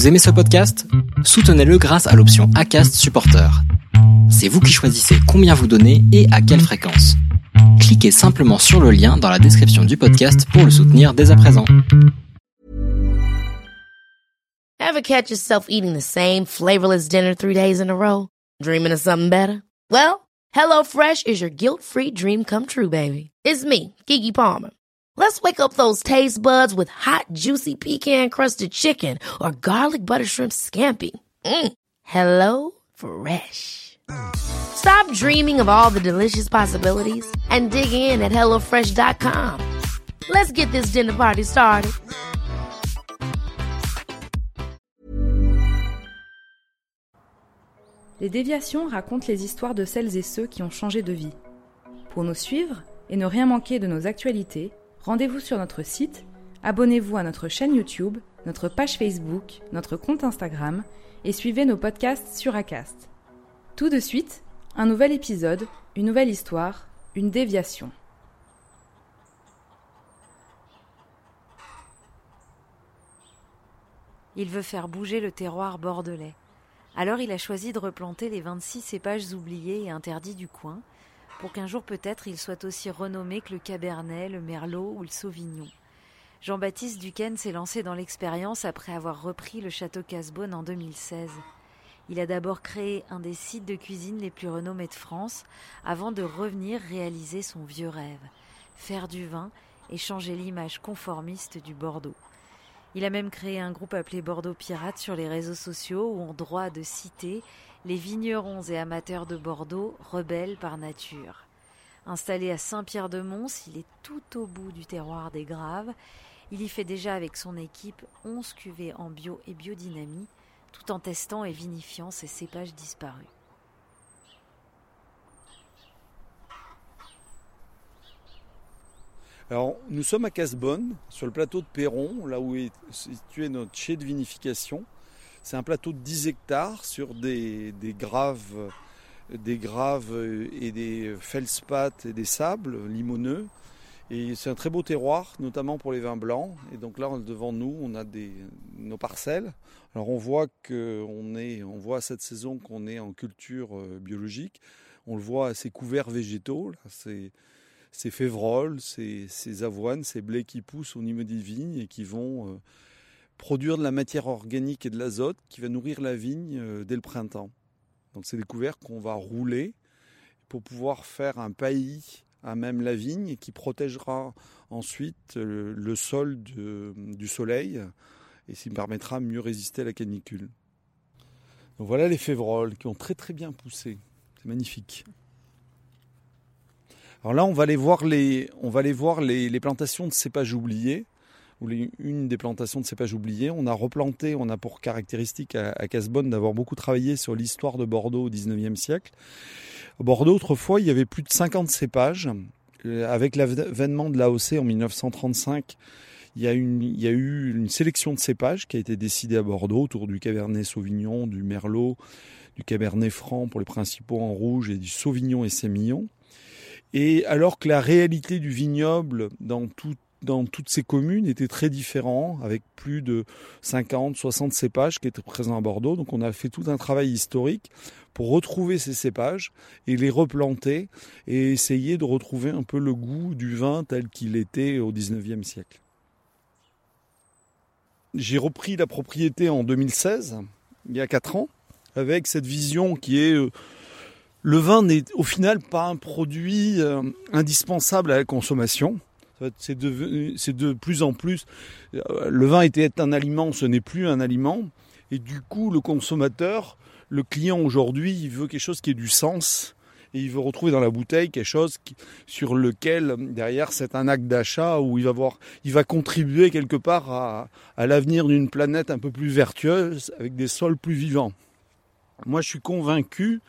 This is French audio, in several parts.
Vous aimez ce podcast? Soutenez-le grâce à l'option ACAST Supporter. C'est vous qui choisissez combien vous donnez et à quelle fréquence. Cliquez simplement sur le lien dans la description du podcast pour le soutenir dès à présent. Ever catch yourself eating the same flavorless dinner three days in a row? Dreaming of something better? Well, HelloFresh is your guilt-free dream come true, baby. It's me, Kiki Palmer. Let's wake up those taste buds with hot, juicy pecan crusted chicken or garlic butter shrimp scampi. Mm. Hello Fresh. Stop dreaming of all the delicious possibilities and dig in at HelloFresh.com. Let's get this dinner party started. Les déviations racontent les histoires de celles et ceux qui ont changé de vie. Pour nous suivre et ne rien manquer de nos actualités, rendez-vous sur notre site, abonnez-vous à notre chaîne YouTube, notre page Facebook, notre compte Instagram et suivez nos podcasts sur Acast. Tout de suite, un nouvel épisode, une nouvelle histoire, une déviation. Il veut faire bouger le terroir bordelais. Alors il a choisi de replanter les 26 cépages oubliés et interdits du coin, pour qu'un jour peut-être il soit aussi renommé que le Cabernet, le Merlot ou le Sauvignon. Jean-Baptiste Duquesne s'est lancé dans l'expérience après avoir repris le château Casbonne en 2016. Il a d'abord créé un des sites de cuisine les plus renommés de France avant de revenir réaliser son vieux rêve, faire du vin et changer l'image conformiste du Bordeaux. Il a même créé un groupe appelé Bordeaux Pirates sur les réseaux sociaux où ont droit de citer les vignerons et amateurs de Bordeaux, rebelles par nature. Installé à Saint-Pierre-de-Mons, il est tout au bout du terroir des Graves. Il y fait déjà avec son équipe 11 cuvées en bio et biodynamie, tout en testant et vinifiant ses cépages disparus. Alors, nous sommes à Casbonne, sur le plateau de Perron, là où est situé notre chai de vinification. C'est un plateau de 10 hectares sur des, graves, des graves et des feldspaths et des sables limoneux. Et c'est un très beau terroir, notamment pour les vins blancs. Et donc là, devant nous, on a nos parcelles. Alors on voit qu'on est, on voit cette saison qu'on est en culture euh, biologique. On le voit à ces couverts végétaux. Ces févroles, ces, avoines, ces blés qui poussent au niveau des vignes et qui vont euh, produire de la matière organique et de l'azote qui va nourrir la vigne euh, dès le printemps. Donc c'est des couverts qu'on va rouler pour pouvoir faire un paillis à même la vigne qui protégera ensuite euh, le sol du soleil et qui permettra mieux résister à la canicule. Donc voilà les févroles qui ont très très bien poussé. C'est magnifique. Alors là, on va aller voir les, voir les, plantations de cépages oubliés, ou une des plantations de cépages oubliés. On a replanté, on a pour caractéristique à, à d'avoir beaucoup travaillé sur l'histoire de Bordeaux au 19e siècle. Bordeaux, autrefois, il y avait plus de 50 cépages. Euh, avec l'avènement de l'AOC en 1935, il y, a il y a eu une sélection de cépages qui a été décidée à Bordeaux autour du Cabernet Sauvignon, du Merlot, du Cabernet Franc pour les principaux en rouge et du Sauvignon et Sémillon. Et alors que la réalité du vignoble dans, dans toutes ces communes était très différente, avec plus de 50, 60 cépages qui étaient présents à Bordeaux. Donc on a fait tout un travail historique pour retrouver ces cépages et les replanter et essayer de retrouver un peu le goût du vin tel qu'il était au 19e siècle. J'ai repris la propriété en 2016, il y a 4 ans, avec cette vision qui est euh, le vin n'est au final pas un produit euh, indispensable à la consommation. C'est de, de, plus en plus. Euh, le vin était un aliment, ce n'est plus un aliment. Et du coup, le consommateur, le client aujourd'hui, il veut quelque chose qui ait du sens. Et il veut retrouver dans la bouteille quelque chose sur lequel, derrière, c'est un acte d'achat où il va, voir, il va contribuer quelque part à, à l'avenir d'une planète un peu plus vertueuse, avec des sols plus vivants. Moi, je suis convaincu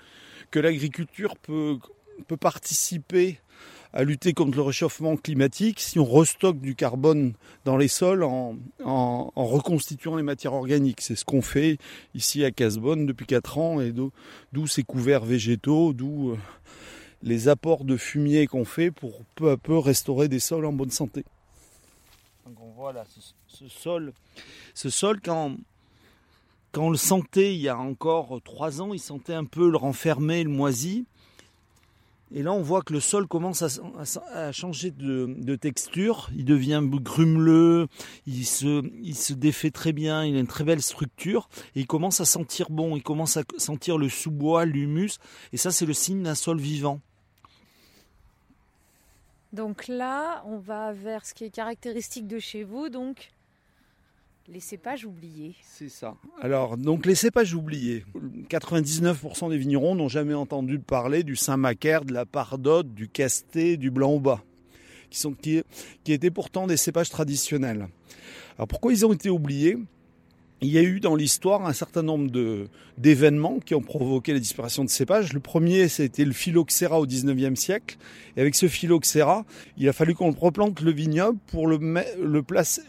que l'agriculture peut, peut participer à lutter contre le réchauffement climatique si on restocke du carbone dans les sols en, en, reconstituant les matières organiques. C'est ce qu'on fait ici à Casbonne depuis 4 ans et d'où ces couverts végétaux, d'où euh, les apports de fumier qu'on fait pour peu à peu restaurer des sols en bonne santé. Donc on voit là ce, sol, ce sol quand quand on le sentait il y a encore trois ans, il sentait un peu le renfermé, le moisi. Et là, on voit que le sol commence à, changer de, texture. Il devient grumeleux, il se, il se défait très bien, il a une très belle structure. Et il commence à sentir bon, il commence à sentir le sous-bois, l'humus. Et ça, c'est le signe d'un sol vivant. Donc là, on va vers ce qui est caractéristique de chez vous, donc les cépages oubliés. C'est ça. Alors, donc les cépages oubliés. 99% des vignerons n'ont jamais entendu parler du Saint-Macaire, de la Pardotte, du Casté, du Blanc-Bas, qui, sont, qui, qui étaient pourtant des cépages traditionnels. Alors pourquoi ils ont été oubliés? Il y a eu dans l'histoire un certain nombre d'événements qui ont provoqué la disparition de cépages. Le premier, c'était le phylloxéra au 19e siècle. Et avec ce phylloxéra, il a fallu qu'on replante le vignoble pour le, le,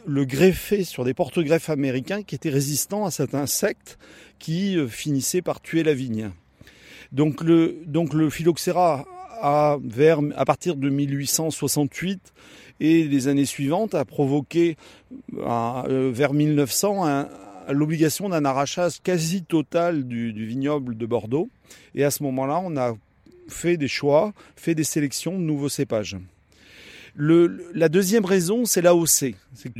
le greffer sur des porte-greffes américains qui étaient résistants à cet insecte qui euh, finissait par tuer la vigne. Donc le, donc le phylloxéra a, vers, à partir de 1868 et les années suivantes a provoqué euh, vers 1900 un, l'obligation d'un arrachage quasi total du, vignoble de Bordeaux. Et à ce moment-là, on a fait des choix, fait des sélections de nouveaux cépages. la deuxième raison, c'est l'AOC.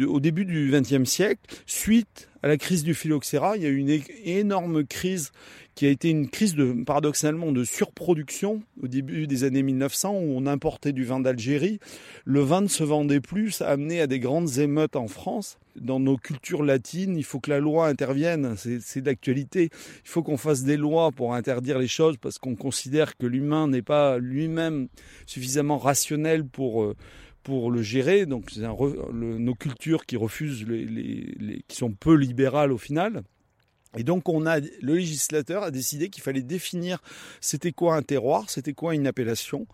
Au début du XXe siècle, suite à la crise du phylloxéra, il y a eu une énorme crise qui a été une crise de, paradoxalement de surproduction au début des années 1900 où on importait du vin d'Algérie. Le vin ne se vendait plus, ça a amené à des grandes émeutes en France. Dans nos cultures latines, il faut que la loi intervienne, c'est d'actualité. Il faut qu'on fasse des lois pour interdire les choses parce qu'on considère que l'humain n'est pas lui-même suffisamment rationnel pour euh, pour le gérer. Donc, c'est nos cultures qui refusent, qui sont peu libérales au final. Et donc on a le législateur a décidé qu'il fallait définir c'était quoi un terroir, c'était quoi une appellation.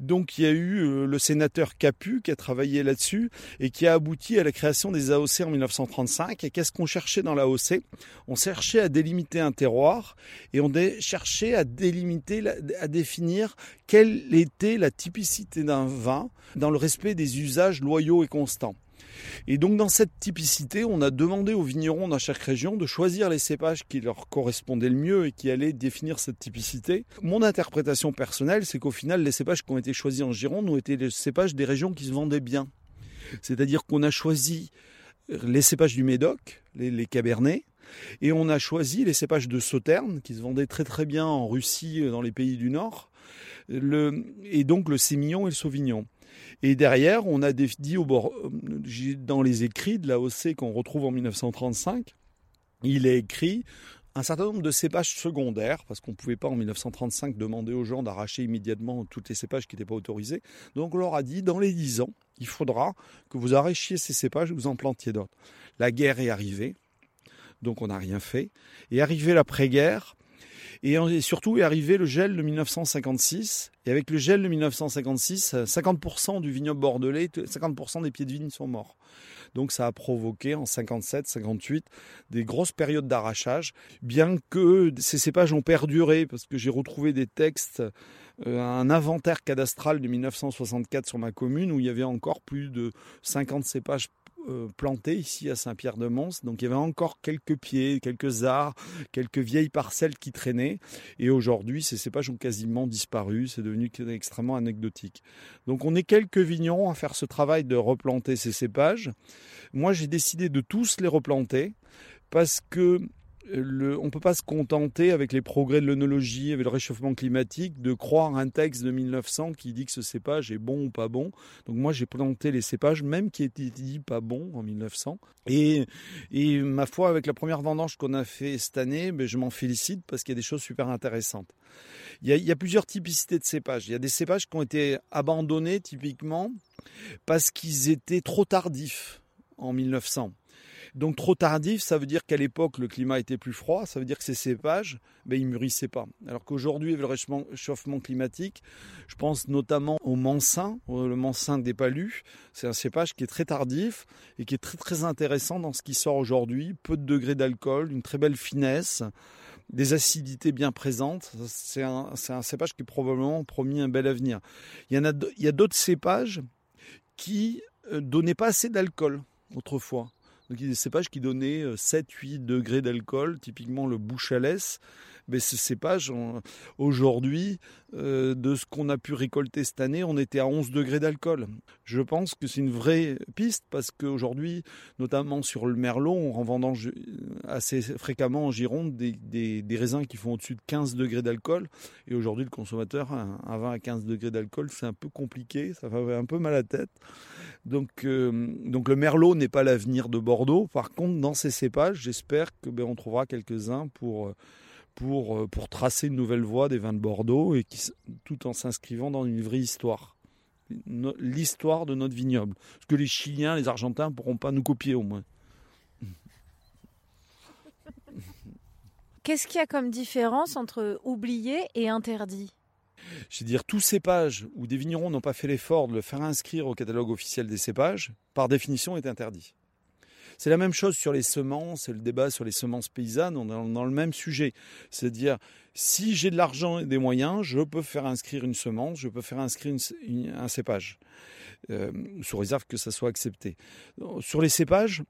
Donc il y a eu euh, le sénateur Capu qui a travaillé là-dessus et qui a abouti à la création des AOC en 1935. Et qu'est-ce qu'on cherchait dans l'AOC On cherchait à délimiter un terroir et on cherchait à délimiter, à définir quelle était la typicité d'un vin dans le respect des usages loyaux et constants. Et donc dans cette typicité, on a demandé aux vignerons dans chaque région de choisir les cépages qui leur correspondaient le mieux et qui allaient définir cette typicité. Mon interprétation personnelle, c'est qu'au final, les cépages qui ont été choisis en Gironde ont été les cépages des régions qui se vendaient bien. C'est-à-dire qu'on a choisi les cépages du Médoc, les, Cabernets, et on a choisi les cépages de Sauternes, qui se vendaient très très bien en Russie, dans les pays du Nord, et donc le Sémillon et le Sauvignon. Et derrière, on a dit euh, dans les écrits de l'AOC qu'on retrouve en 1935, il est écrit un certain nombre de cépages secondaires, parce qu'on ne pouvait pas en 1935 demander aux gens d'arracher immédiatement toutes les cépages qui n'étaient pas autorisés. Donc on leur a dit, dans les 10 ans, il faudra que vous arrachiez ces cépages et vous en plantiez d'autres. La guerre est arrivée, donc on n'a rien fait. Et arrivé l'après-guerre, et surtout est arrivé le gel de 1956. Et avec le gel de 1956, 50% du vignoble bordelais, 50% des pieds de vigne sont morts. Donc ça a provoqué en 57, 58 des grosses périodes d'arrachage, bien que ces cépages ont perduré, parce que j'ai retrouvé des textes, euh, un inventaire cadastral de 1964 sur ma commune où il y avait encore plus de 50 cépages euh, planté ici à Saint-Pierre-de-Mons. Donc il y avait encore quelques pieds, quelques arbres, quelques vieilles parcelles qui traînaient. Et aujourd'hui, ces cépages ont quasiment disparu. C'est devenu extrêmement anecdotique. Donc on est quelques vignerons à faire ce travail de replanter ces cépages. Moi, j'ai décidé de tous les replanter parce que on ne peut pas se contenter avec les progrès de l'œnologie, avec le réchauffement climatique, de croire un texte de 1900 qui dit que ce cépage est bon ou pas bon. Donc moi j'ai planté les cépages, même qui étaient dit pas bons en 1900. Et, et ma foi, avec la première vendange qu'on a fait cette année, ben, je m'en félicite parce qu'il y a des choses super intéressantes. Il y a plusieurs typicités de cépages. Il y a des cépages qui ont été abandonnés typiquement parce qu'ils étaient trop tardifs en 1900. Donc trop tardif, ça veut dire qu'à l'époque le climat était plus froid, ça veut dire que ces cépages, ben, ils mûrissaient pas. Alors qu'aujourd'hui, avec le réchauffement climatique, je pense notamment au mansin, le mansin des palus, c'est un cépage qui est très tardif et qui est très très intéressant dans ce qui sort aujourd'hui, peu de degrés d'alcool, une très belle finesse des acidités bien présentes. C'est un, cépage qui est probablement promis un bel avenir. Il y, en a, il y a d'autres cépages qui euh, donnaient pas assez d'alcool autrefois. Donc il y a des cépages qui donnaient 7-8 degrés d'alcool, typiquement le bouchalès mais ces cépages, aujourd'hui, euh, de ce qu'on a pu récolter cette année, on était à 11 degrés d'alcool. Je pense que c'est une vraie piste parce qu'aujourd'hui, notamment sur le merlot, on vendange assez fréquemment en Gironde des, des, raisins qui font au-dessus de 15 degrés d'alcool. Et aujourd'hui, le consommateur, un, vin à 15 degrés d'alcool, c'est un peu compliqué, ça fait un peu mal à la tête. Donc, euh, donc le merlot n'est pas l'avenir de Bordeaux. Par contre, dans ces cépages, j'espère que ben, on trouvera quelques-uns pour euh, pour tracer une nouvelle voie des vins de Bordeaux et qui, tout en s'inscrivant dans une vraie histoire. L'histoire de notre vignoble. Ce que les Chiliens, les Argentins ne pourront pas nous copier au moins. Qu'est-ce qu'il y a comme différence entre oublié et interdit? Je veux dire, tous cépages où des vignerons n'ont pas fait l'effort de le faire inscrire au catalogue officiel des cépages, par définition, est interdit. C'est la même chose sur les semences, c'est le débat sur les semences paysannes, on est dans le même sujet. C'est-à-dire, si j'ai de l'argent et des moyens, je peux faire inscrire une semence, je peux faire inscrire un cépage, euh, sous réserve que ça soit accepté. Sur les cépages,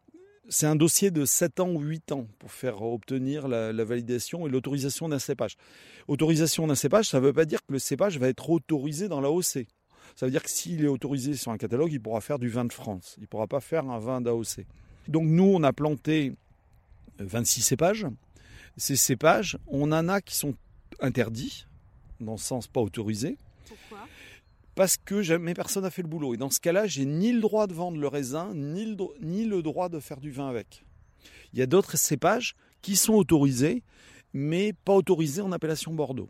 c'est un dossier de 7 ans ou 8 ans pour faire obtenir la, la validation et l'autorisation d'un cépage. Autorisation d'un cépage, ça ne veut pas dire que le cépage va être autorisé dans la l'AOC. Ça veut dire que s'il est autorisé sur un catalogue, il pourra faire du vin de France. Il ne pourra pas faire un vin d'AOC. Donc nous, on a planté 26 cépages. Ces cépages, on en a qui sont interdits, dans le sens pas autorisés. Pourquoi? Parce que jamais personne n'a fait le boulot. Et dans ce cas-là, j'ai ni le droit de vendre le raisin, ni le, ni le droit de faire du vin avec. Il y a d'autres cépages qui sont autorisés, mais pas autorisés en appellation Bordeaux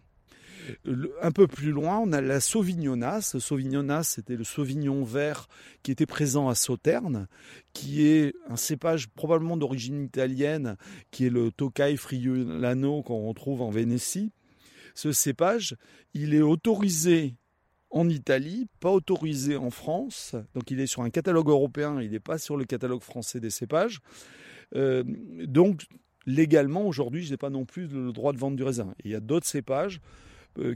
un peu plus loin, on a la Sauvignonas. Sauvignonas, c'était le Sauvignon vert qui était présent à Sauterne, qui est un cépage probablement d'origine italienne, qui est le Tokai Friulano qu'on retrouve en Vénétie. Ce cépage, il est autorisé en Italie, pas autorisé en France. Donc il est sur un catalogue européen, il n'est pas sur le catalogue français des cépages. Euh, donc légalement, aujourd'hui, je n'ai pas non plus le droit de vendre du raisin. il y a d'autres cépages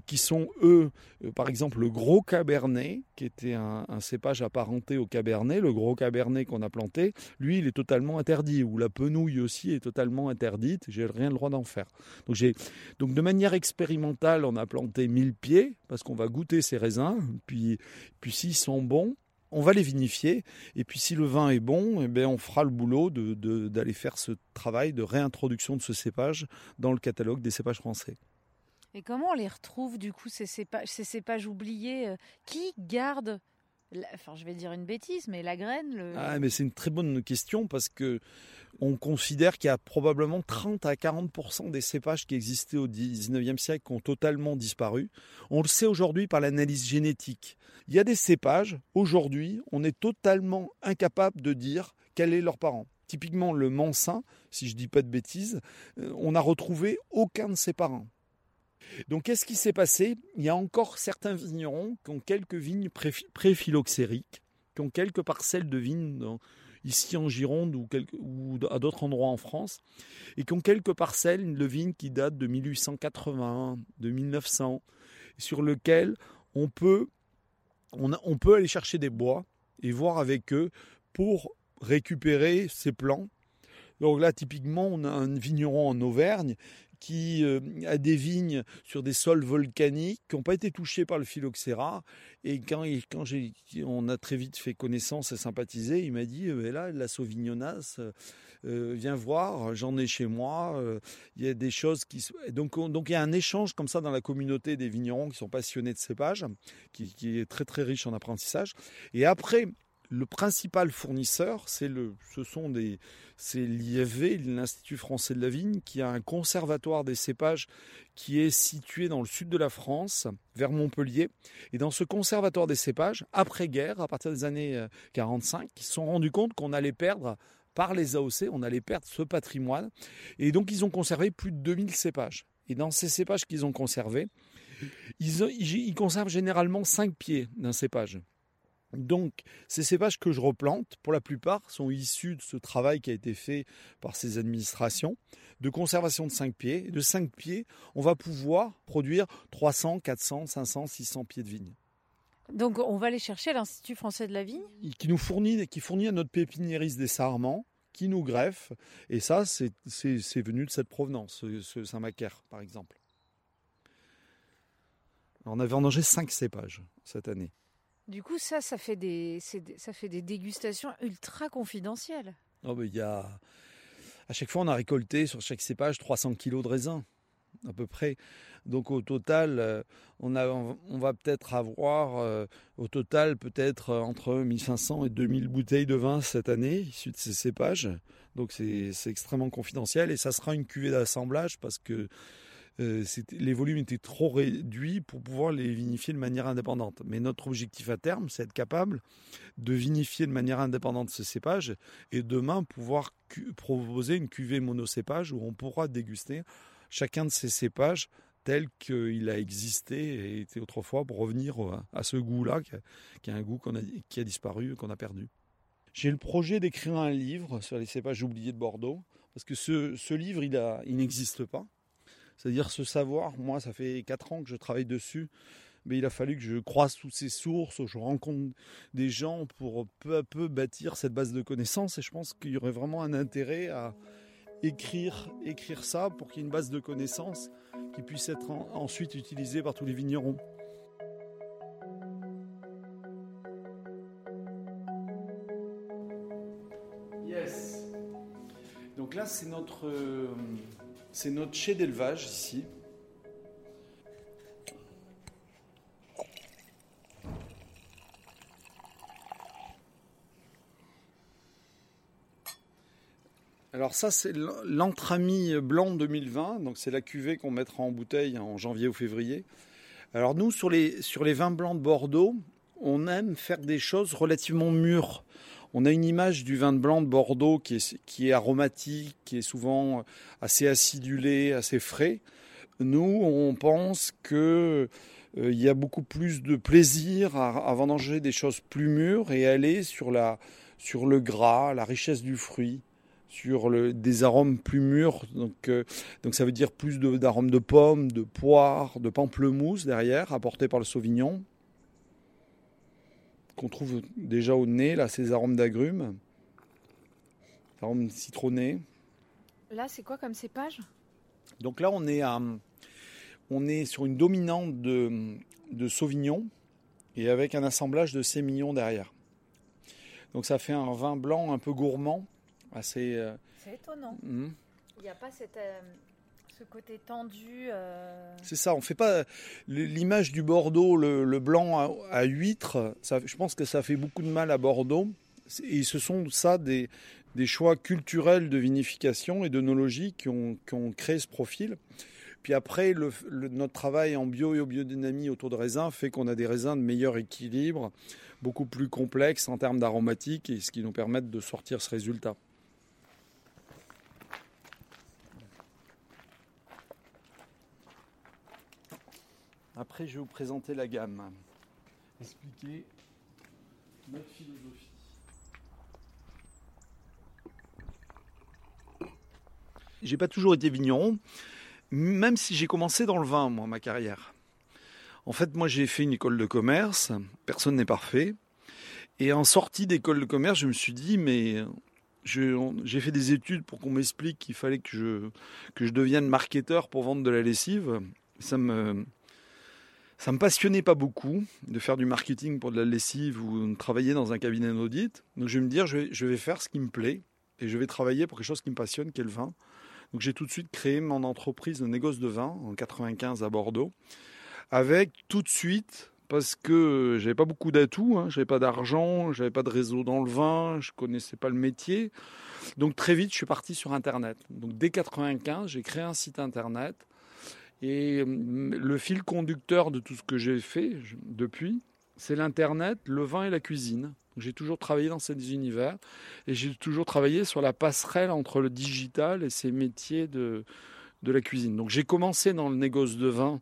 qui sont eux, euh, par exemple le gros cabernet, qui était un, cépage apparenté au cabernet, le gros cabernet qu'on a planté, lui il est totalement interdit, ou la penouille aussi est totalement interdite, j'ai rien le droit d'en faire. Donc, donc de manière expérimentale, on a planté 1000 pieds, parce qu'on va goûter ces raisins, puis, puis s'ils sont bons, on va les vinifier, et puis si le vin est bon, eh bien on fera le boulot d'aller de, faire ce travail de réintroduction de ce cépage dans le catalogue des cépages français. Et comment on les retrouve du coup ces cépages, oubliés euh, Qui garde Enfin, je vais dire une bêtise, mais la graine. Ah, mais c'est une très bonne question parce que on considère qu'il y a probablement 30 à 40% des cépages qui existaient au 19e siècle qui ont totalement disparu. On le sait aujourd'hui par l'analyse génétique. Il y a des cépages, aujourd'hui, on est totalement incapable de dire quel est leur parent. Typiquement, le mansin, si je dis pas de bêtises, euh, on n'a retrouvé aucun de ses parents. Donc qu'est-ce qui s'est passé? Il y a encore certains vignerons qui ont quelques vignes pré-phylloxériques, qui ont quelques parcelles de vignes ici en Gironde ou, à d'autres endroits en France, et qui ont quelques parcelles de vignes qui datent de 1880, de 1900, sur lesquelles on peut, on peut aller chercher des bois et voir avec eux pour récupérer ces plants. Donc là, typiquement, on a un vigneron en Auvergne qui euh, a des vignes sur des sols volcaniques qui n'ont pas été touchés par le phylloxéra. Et quand, on a très vite fait connaissance et sympathisé, il m'a dit euh, là, la Sauvignonas, euh, viens voir, j'en ai chez moi. il y a des choses qui. Donc, il y a un échange comme ça dans la communauté des vignerons qui sont passionnés de cépages, qui, qui est très très riche en apprentissage. Et après, le principal fournisseur, c'est le, ce sont des, c'est l'IFV, l'Institut français de la vigne, qui a un conservatoire des cépages qui est situé dans le sud de la France, vers Montpellier. Et dans ce conservatoire des cépages, après-guerre, à partir des années 45, euh, ils se sont rendus compte qu'on allait perdre par les AOC, on allait perdre ce patrimoine. Et donc ils ont conservé plus de 2000 cépages. Et dans ces cépages qu'ils ont conservés, ils, ils conservent généralement 5 pieds d'un cépage. Donc, ces cépages que je replante, pour la plupart, sont issus de ce travail qui a été fait par ces administrations de conservation de 5 pieds. de 5 pieds, on va pouvoir produire 300, 400, 500, 600 pieds de vigne. Donc, on va aller chercher à l'Institut français de la vigne? Qui nous fournit, qui fournit à notre pépiniériste des Sarments, qui nous greffe. Et ça, c'est venu de cette provenance, ce, Saint-Macaire, par exemple. On a vendangé cinq cépages cette année. Du coup, ça, ça fait des, ça fait des dégustations ultra confidentielles. Oh, il y a... À chaque fois, on a récolté sur chaque cépage 300 kilos de raisin, à peu près. Donc au total, euh, on, a, on va peut-être avoir, euh, au total, peut-être euh, entre 1500 et 2000 bouteilles de vin cette année, issues de ces cépages. Donc c'est extrêmement confidentiel et ça sera une cuvée d'assemblage parce que les volumes étaient trop réduits pour pouvoir les vinifier de manière indépendante. Mais notre objectif à terme, c'est être capable de vinifier de manière indépendante ce cépage et demain pouvoir proposer une cuvée monocépage où on pourra déguster chacun de ces cépages tel qu'il a existé et était autrefois pour revenir à ce goût-là, qui, est un goût qui a disparu, qu'on a perdu. J'ai le projet d'écrire un livre sur les cépages oubliés de Bordeaux, parce que ce, livre, il n'existe pas. C'est-à-dire ce savoir, moi, ça fait 4 ans que je travaille dessus, mais il a fallu que je croise toutes ces sources, je rencontre des gens pour peu à peu bâtir cette base de connaissances, et je pense qu'il y aurait vraiment un intérêt à écrire, écrire ça pour qu'il y ait une base de connaissances qui puisse être ensuite utilisée par tous les vignerons. Yes. Donc là, c'est notre, c'est notre chai d'élevage ici. Alors ça, c'est l'entrami blanc 2020. Donc c'est la cuvée qu'on mettra en bouteille en janvier ou février. Alors nous, sur les, sur les vins blancs de Bordeaux, on aime faire des choses relativement mûres. On a une image du vin de blanc de Bordeaux qui est, aromatique, qui est souvent assez acidulé, assez frais. Nous, on pense que euh, y a beaucoup plus de plaisir à, à vendanger des choses plus mûres et aller sur, la, sur le gras, la richesse du fruit sur des arômes plus mûrs. Donc, euh, donc ça veut dire plus d'arômes de, pommes, de poire, de pamplemousse derrière, apportés par le sauvignon. Qu'on trouve déjà au nez, là, ces arômes d'agrumes. Arômes citronnés. Là, c'est quoi comme cépage? Donc là, on est, à, on est sur une dominante de, de sauvignon et avec un assemblage de sémillon derrière. Donc ça fait un vin blanc un peu gourmand assez. Euh, c'est étonnant. Hmm. Il n'y a pas cette, euh, côté tendu. Euh. C'est ça, on fait pas l'image du Bordeaux, le, blanc à, huître. Ça, je pense que ça fait beaucoup de mal à Bordeaux. Et ce sont ça des, choix culturels de vinification et d'œnologie qui ont, qui ont créé ce profil. Puis après, le, notre travail en bio et au biodynamie autour de raisins fait qu'on a des raisins de meilleur équilibre, beaucoup plus complexes en termes d'aromatique, et ce qui nous permet de sortir ce résultat. Après, je vais vous présenter la gamme. Expliquer notre philosophie. J'ai pas toujours été vigneron, même si j'ai commencé dans le vin, moi, ma carrière. En fait, moi, j'ai fait une école de commerce. Personne n'est parfait. Et en sortie d'école de commerce, je me suis dit, mais j'ai fait des études pour qu'on m'explique qu'il fallait que je, que je devienne marketeur pour vendre de la lessive. Ça me, ça me passionnait pas beaucoup de faire du marketing pour de la lessive ou de travailler dans un cabinet d'audit. Donc je vais me dire, je vais, faire ce qui me plaît et je vais travailler pour quelque chose qui me passionne, qui est le vin. Donc j'ai tout de suite créé mon entreprise de négoce de vin en 95 à Bordeaux, avec tout de suite parce que j'avais pas beaucoup d'atouts, hein, j'avais pas d'argent, j'avais pas de réseau dans le vin, je connaissais pas le métier. Donc très vite, je suis parti sur Internet. Donc dès 95, j'ai créé un site Internet et hum, le fil conducteur de tout ce que j'ai fait depuis, c'est l'Internet, le vin et la cuisine. J'ai toujours travaillé dans ces univers et j'ai toujours travaillé sur la passerelle entre le digital et ces métiers de, de la cuisine. Donc j'ai commencé dans le négoce de vin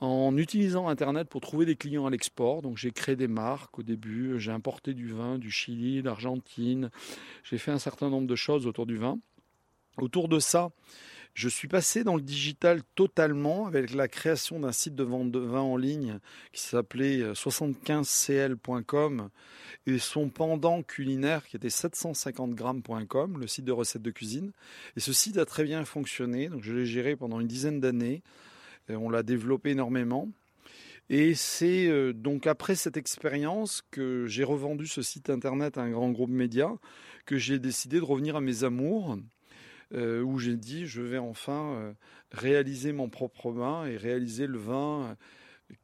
en utilisant Internet pour trouver des clients à l'export. Donc j'ai créé des marques au début, j'ai importé du vin du Chili, d'Argentine, j'ai fait un certain nombre de choses autour du vin. Autour de ça, Je suis passé dans le digital totalement avec la création d'un site de vente de vin en ligne qui s'appelait 75cl.com et son pendant culinaire qui était 750grammes.com, le site de recettes de cuisine. Et ce site a très bien fonctionné, donc je l'ai géré pendant une dizaine d'années. On l'a développé énormément. Et c'est euh, donc après cette expérience que j'ai revendu ce site internet à un grand groupe média, que j'ai décidé de revenir à mes amours, euh, où j'ai dit je vais enfin euh, réaliser mon propre vin et réaliser le vin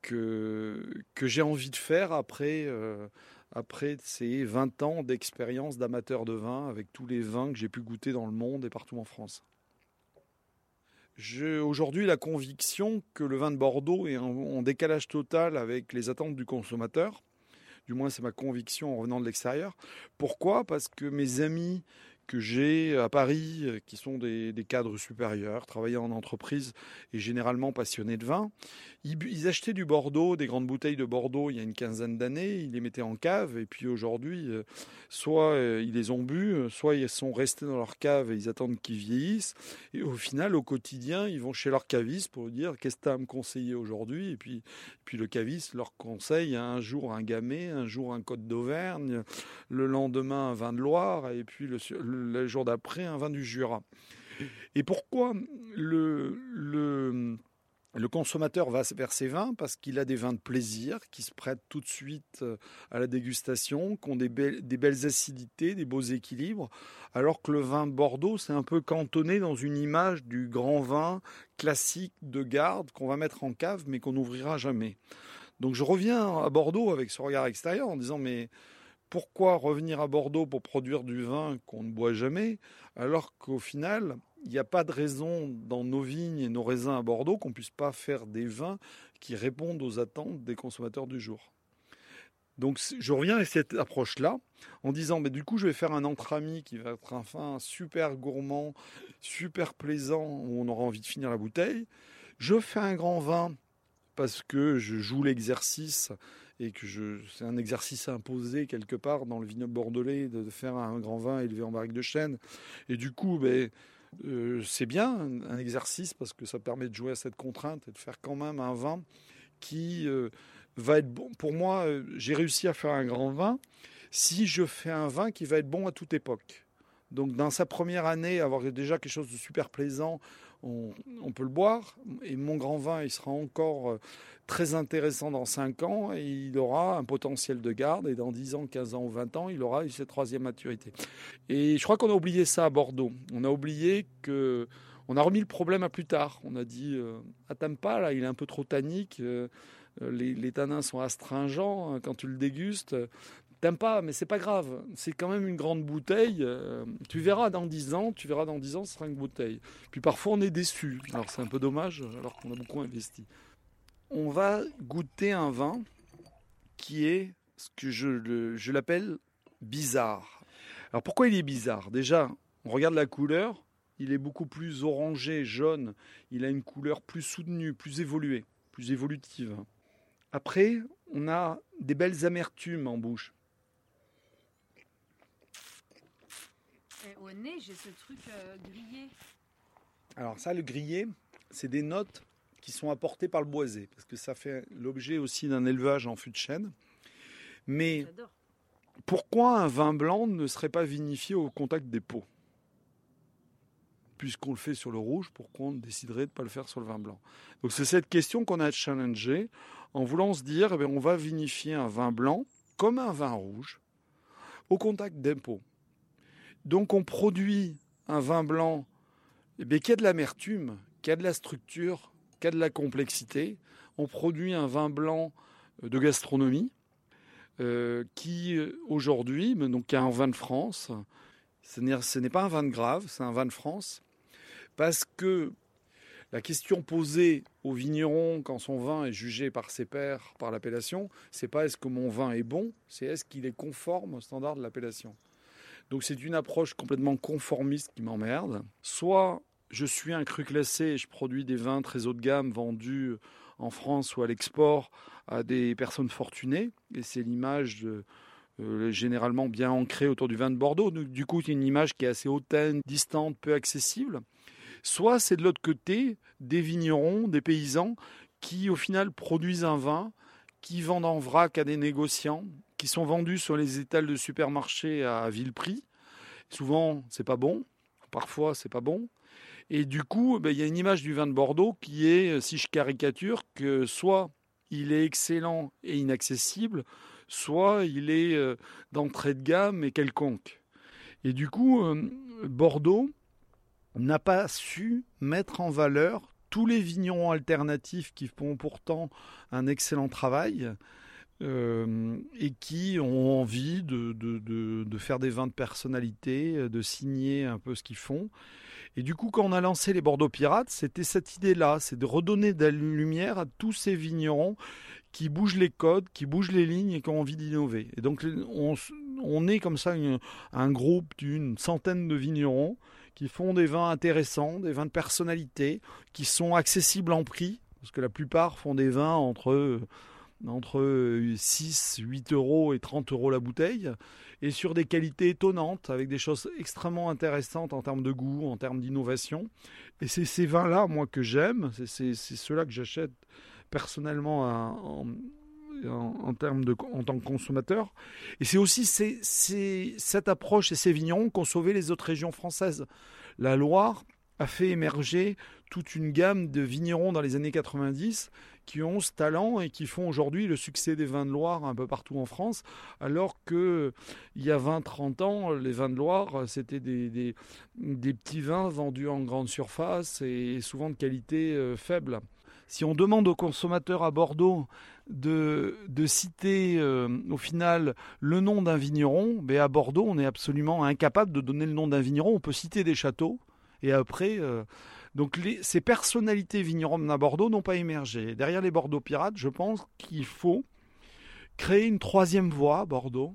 que, que j'ai envie de faire après, après ces 20 ans d'expérience d'amateur de vin avec tous les vins que j'ai pu goûter dans le monde et partout en France. J'ai aujourd'hui la conviction que le vin de Bordeaux est en, décalage total avec les attentes du consommateur. Du moins, c'est ma conviction en revenant de l'extérieur. Pourquoi? Parce que mes amis que j'ai à Paris, euh, qui sont des, cadres supérieurs, travaillant en entreprise et généralement passionnés de vin. Ils, achetaient du Bordeaux, des grandes bouteilles de Bordeaux il y a une quinzaine d'années, ils les mettaient en cave et puis aujourd'hui, euh, soit euh, ils les ont bu, soit ils sont restés dans leur cave et ils attendent qu'ils vieillissent. Et au final, au quotidien, ils vont chez leur caviste pour dire qu'est-ce que tu as à me conseiller aujourd'hui? Et puis, puis le caviste leur conseille un jour un gamay, un jour un côte d'Auvergne, le lendemain un vin de Loire et puis le jour d'après un vin du Jura. Et pourquoi le, le, le consommateur va vers ces vins? Parce qu'il a des vins de plaisir qui se prêtent tout de suite euh, à la dégustation, qui ont des, belles, des belles acidités, des beaux équilibres, alors que le vin Bordeaux, c'est un peu cantonné dans une image du grand vin classique de garde qu'on va mettre en cave mais qu'on n'ouvrira jamais. Donc je reviens à Bordeaux avec ce regard extérieur en disant mais pourquoi revenir à Bordeaux pour produire du vin qu'on ne boit jamais, alors qu'au final, il n'y a pas de raison dans nos vignes et nos raisins à Bordeaux qu'on ne puisse pas faire des vins qui répondent aux attentes des consommateurs du jour. Donc je reviens à cette approche-là en disant, mais du coup je vais faire un entre-amis qui va être un vin super gourmand, super plaisant, où on aura envie de finir la bouteille. Je fais un grand vin parce que je joue l'exercice et que je, c'est un exercice imposé quelque part dans le vignoble bordelais de, faire un grand vin élevé en barrique de chêne. Et du coup, ben, euh, c'est bien un, exercice parce que ça permet de jouer à cette contrainte et de faire quand même un vin qui euh, va être bon. Pour moi, euh, j'ai réussi à faire un grand vin si je fais un vin qui va être bon à toute époque. Donc dans sa première année, avoir déjà quelque chose de super plaisant, on, peut le boire. Et mon grand vin, il sera encore euh, très intéressant dans 5 ans et il aura un potentiel de garde. Et dans 10 ans, 15 ans ou 20 ans, il aura eu cette troisième maturité. Et je crois qu'on a oublié ça à Bordeaux. On a oublié que... On a remis le problème à plus tard. On a dit, euh, pas là, il est un peu trop tannique. Euh, les, les, tanins sont astringents hein, quand tu le dégustes. T'aimes pas, mais c'est pas grave. C'est quand même une grande bouteille. Euh, tu verras dans 10 ans, tu verras dans 10 ans, ce sera une bouteille. Puis parfois on est déçu. Alors c'est un peu dommage, alors qu'on a beaucoup investi. On va goûter un vin qui est ce que je, je l'appelle bizarre. Alors pourquoi il est bizarre? Déjà, on regarde la couleur. Il est beaucoup plus orangé, jaune. Il a une couleur plus soutenue, plus évoluée, plus évolutive. Après, on a des belles amertumes en bouche. Au nez, j'ai ce truc euh, grillé. Alors ça, le grillé, c'est des notes qui sont apportées par le boisé, parce que ça fait l'objet aussi d'un élevage en fût de chêne. Mais pourquoi un vin blanc ne serait pas vinifié au contact des pots Puisqu'on le fait sur le rouge, pourquoi on déciderait de ne pas le faire sur le vin blanc? Donc c'est cette question qu'on a challengée en voulant se dire, eh on va vinifier un vin blanc comme un vin rouge au contact des pots. Donc on produit un vin blanc eh qui a de l'amertume, qui a de la structure, qui a de la complexité. On produit un vin blanc euh, de gastronomie euh, qui euh, aujourd'hui, donc un vin de France, ce n'est pas un vin de grave, c'est un vin de France, parce que la question posée au vigneron quand son vin est jugé par ses pairs par l'appellation, c'est pas est-ce que mon vin est bon, c'est est-ce qu'il est conforme au standard de l'appellation. Donc c'est une approche complètement conformiste qui m'emmerde. Soit je suis un cru classé et je produis des vins très haut de gamme vendus en France ou à l'export à des personnes fortunées. Et c'est l'image euh, généralement bien ancrée autour du vin de Bordeaux. du coup, c'est une image qui est assez hautaine, distante, peu accessible. soit c'est de l'autre côté des vignerons, des paysans qui au final produisent un vin, qui vendent en vrac à des négociants, qui sont vendus sur les étals de supermarchés à vil prix. Souvent, c'est pas bon. Parfois, c'est pas bon. Et du coup, ben, il y a une image du vin de Bordeaux qui est, si je caricature, que soit il est excellent et inaccessible, soit il est euh, d'entrée de gamme et quelconque. Et du coup, euh, Bordeaux n'a pas su mettre en valeur tous les vignerons alternatifs qui font pourtant un excellent travail euh, et qui ont envie de, de, faire des vins de personnalité, de signer un peu ce qu'ils font. Et du coup, quand on a lancé les Bordeaux Pirates, c'était cette idée-là, c'est de redonner de la lumière à tous ces vignerons qui bougent les codes, qui bougent les lignes et qui ont envie d'innover. Et donc, on, on, est comme ça un groupe d'une centaine de vignerons qui font des vins intéressants, des vins de personnalité, qui sont accessibles en prix, parce que la plupart font des vins entre entre 6, 8 euros et 30 euros la bouteille, et sur des qualités étonnantes, avec des choses extrêmement intéressantes en termes de goût, en termes d'innovation. Et c'est ces vins-là, moi, que j'aime, c'est ceux-là que j'achète personnellement en, en, termes en tant que consommateur. Et c'est aussi cette approche et ces vignerons qu'ont sauvé les autres régions françaises. La Loire a fait émerger toute une gamme de vignerons dans les années 90 qui ont ce talent et qui font aujourd'hui le succès des vins de Loire un peu partout en France, alors que il y a 20-30 ans, les vins de Loire, c'était des, des, petits vins vendus en grande surface et souvent de qualité euh, faible. Si on demande aux consommateurs à Bordeaux de, de citer euh, au final le nom d'un vigneron, ben à Bordeaux, on est absolument incapable de donner le nom d'un vigneron. On peut citer des châteaux et après. Euh, donc ces personnalités vigneronnes à Bordeaux n'ont pas émergé. Derrière les Bordeaux pirates, je pense qu'il faut créer une troisième voie à Bordeaux,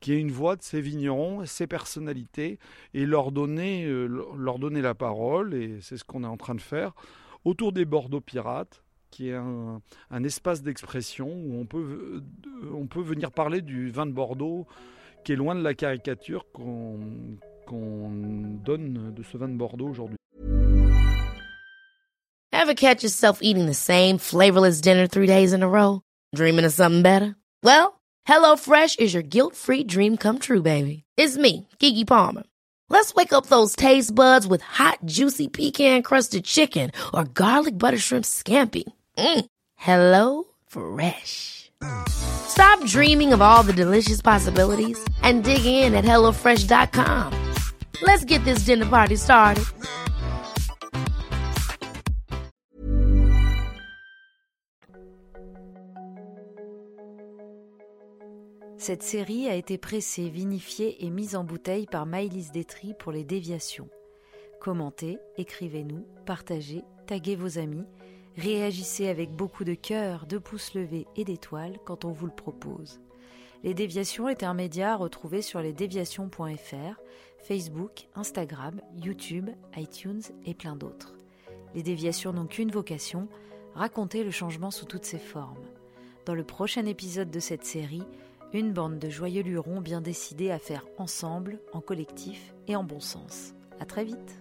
qui est une voie de ces vignerons ces personnalités, et leur donner, euh, leur donner la parole, et c'est ce qu'on est en train de faire, autour des Bordeaux pirates, qui est un, espace d'expression où on peut, on peut venir parler du vin de Bordeaux, qui est loin de la caricature qu'on donne de ce vin de Bordeaux aujourd'hui. Ever catch yourself eating the same flavorless dinner three days in a row? Dreaming of something better? Well, HelloFresh is your guilt-free dream come true, baby. It's me, Kiki Palmer. Let's wake up those taste buds with hot, juicy pecan-crusted chicken or garlic butter shrimp scampi. Mm. Hello Fresh. Stop dreaming of all the delicious possibilities and dig in at HelloFresh.com. Let's get this dinner party started. Cette série a été pressée, vinifiée et mise en bouteille par Maëlys Détry pour les déviations. Commentez, écrivez-nous, partagez, taguez vos amis, réagissez avec beaucoup de cœur, de pouces levés et d'étoiles quand on vous le propose. Les déviations est un média retrouvé sur lesdéviations.fr, Facebook, Instagram, YouTube, iTunes et plein d'autres. Les déviations n'ont qu'une vocation, raconter le changement sous toutes ses formes. Dans le prochain épisode de cette série, une bande de joyeux lurons bien décidés à faire ensemble, en collectif et en bon sens. À très vite!